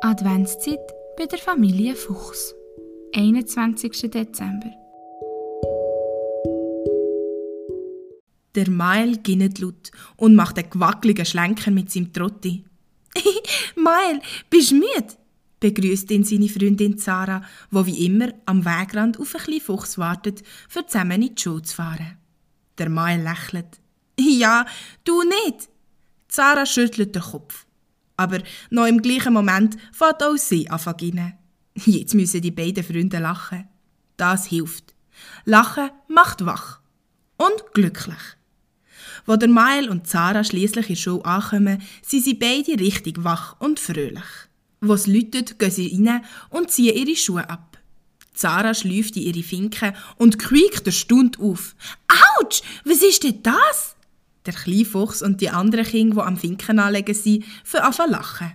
Adventszeit bei der Familie Fuchs. 21. Dezember. Der Mael ginnet laut und macht einen gewackeligen Schlenker mit seinem Trotti. Mael, bist du müde? begrüßt ihn seine Freundin Zara, wo wie immer am Wegrand auf einen kleinen Fuchs wartet, für zusammen in die Schule zu fahren. Der Mael lächelt. Ja, du nicht. Zara schüttelt den Kopf. Aber noch im gleichen Moment fährt auch sie an Jetzt müssen die beiden Freunde lachen. Das hilft. Lachen macht wach. Und glücklich. Wo der Mael und Zara schließlich in die ankommen, sind sie beide richtig wach und fröhlich. Wo es läutet, gehen sie rein und ziehen ihre Schuhe ab. Zara schläft in ihre Finken und quiekt der Stund auf. Autsch, was ist denn das? Der kleine Fuchs und die anderen Kinder, die am Finken anlegen sind, an lachen.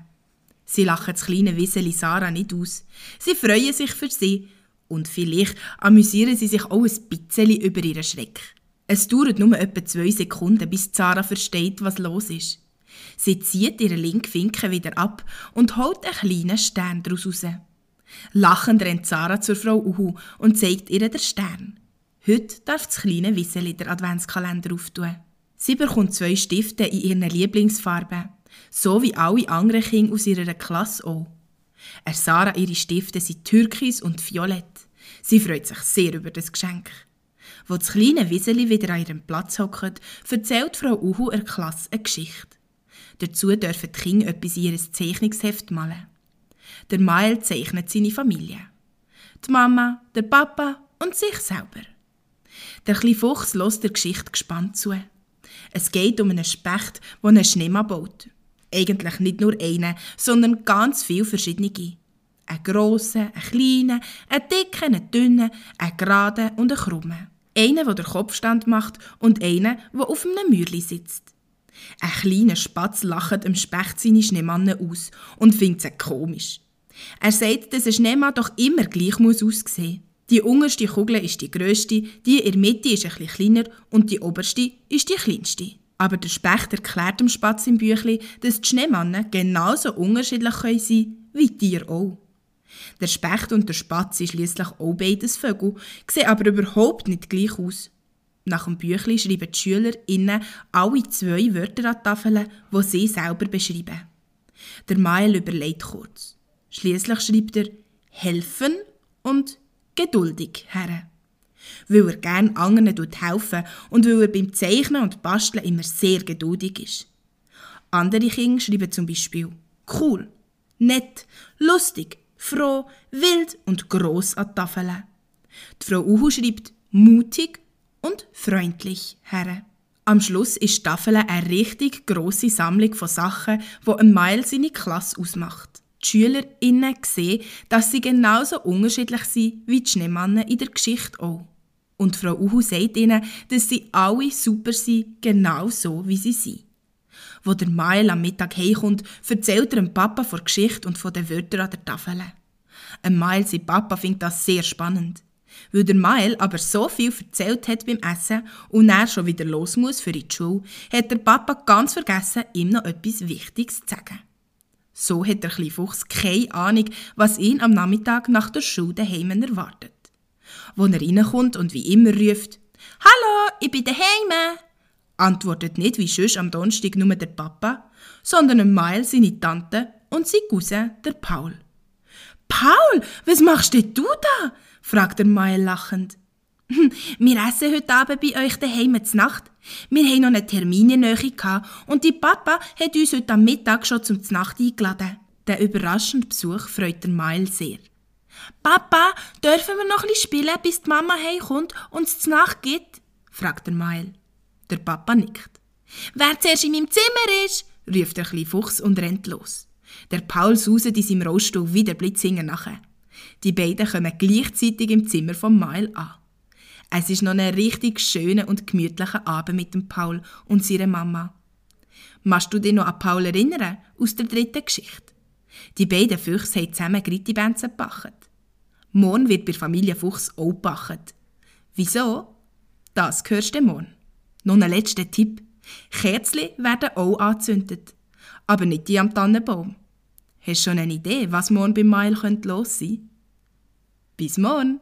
Sie lachen das kleine Wieseli Sarah nicht aus. Sie freuen sich für sie und vielleicht amüsieren sie sich auch ein bisschen über ihren Schreck. Es dauert nur etwa zwei Sekunden, bis Sarah versteht, was los ist. Sie zieht ihren linken Finken wieder ab und holt einen kleinen Stern daraus raus. Lachend rennt Sarah zur Frau Uhu und zeigt ihr den Stern. Heute darf das kleine Wieseli der Adventskalender auftun. Sie bekommt zwei Stifte in ihren Lieblingsfarben, so wie alle anderen Kinder aus ihrer Klasse auch. Er Sarah ihre Stifte sind türkis und violett. Sie freut sich sehr über das Geschenk. Wo das kleine Wieseli wieder an ihrem Platz hockt, erzählt Frau Uhu der Klasse eine Geschichte. Dazu dürfen die Kinder etwas in ihr Zeichnungsheft malen. Der Mael zeichnet seine Familie. Die Mama, der Papa und sich selber. Der kleine Fuchs lässt der Geschichte gespannt zu. Es geht um einen Specht, der einen Schneemann baut. Eigentlich nicht nur einen, sondern ganz viele verschiedene. Einen grossen, einen kleinen, einen dicken, einen dünnen, einen geraden und einen krummen. Einen, der den Kopfstand macht und einen, der auf einem Mürli sitzt. Ein kleiner Spatz lacht dem Specht seine Schneemann aus und findet es komisch. Er sagt, dass ein Schneemann doch immer gleich aussehen muss. Die unterste Kugel ist die grösste, die in der Mitte ist bisschen kleiner und die oberste ist die kleinste. Aber der Specht erklärt dem Spatz im Büchli, dass die Schneemannen genauso unterschiedlich sein können wie Tiere auch. Der Specht und der Spatz sind schliesslich auch beides Vögel, sehen aber überhaupt nicht gleich aus. Nach dem Büchli schreiben die SchülerInnen alle zwei Wörter an die Tafel, die sie selber beschreiben. Der Mael überlegt kurz. Schließlich schreibt er helfen und geduldig her. Weil er gern anderen helfen und weil er beim Zeichnen und Basteln immer sehr geduldig ist. Andere Kinder schreiben zum Beispiel cool, nett, lustig, froh, wild und gross an die Tafeln. Die Frau Uhu schreibt mutig und freundlich her. Am Schluss ist die Tafel eine richtig grosse Sammlung von Sachen, die ein Mile seine Klasse ausmacht. Die SchülerInnen sehen, dass sie genauso unterschiedlich sind wie die Schneemannen in der Geschichte auch. Und Frau Uhu sagt ihnen, dass sie alle super sind, genau so wie sie sind. Wo der Mael am Mittag heimkommt, erzählt er dem Papa von der Geschichte und von den Wörtern an der Tafel. Ein Mael, sein Papa, findet das sehr spannend. Weil der Mael aber so viel erzählt hat beim Essen und er schon wieder los muss für die Schule, hat der Papa ganz vergessen, ihm noch etwas Wichtiges zu sagen. So hat der kleine Fuchs keine Ahnung, was ihn am Nachmittag nach der Schule daheim erwartet. Wo er reinkommt und wie immer ruft, «Hallo, ich bin daheim!» antwortet nicht wie sonst am Donnerstag nur der Papa, sondern ein Mael seine Tante und sein Cousin, der Paul. «Paul, was machst denn du da?» fragt der Mael lachend. Wir essen heute Abend bei euch daheim zur Nacht. Wir haben noch einen Termin in Nähe und die Papa hat uns heute am Mittag schon zum Nacht eingeladen. Der überraschende Besuch freut der Mael sehr. Papa, dürfen wir noch ein spielen, bis die Mama heimkommt und es Nacht gibt? fragt der Mael. Der Papa nickt. Wer zuerst in meinem Zimmer ist, ruft der kleine Fuchs und rennt los. Der Paul sauset in seinem Rollstuhl wieder blitzingen nachher. Die beiden kommen gleichzeitig im Zimmer von Mael an. Es ist noch ein richtig schöner und gemütlicher Abend mit dem Paul und seiner Mama. Machst du dich noch an Paul erinnern, aus der dritten Geschichte? Die beiden Füchse haben zusammen Grittibänze gebacken. Morgen wird bei Familie Fuchs auch gebacken. Wieso? Das hörst du morgen. Noch ein letzter Tipp. Kerzen werden auch angezündet. Aber nicht die am Tannenbaum. Hast du schon eine Idee, was morgen beim Mael los sein könnte? Bis morgen!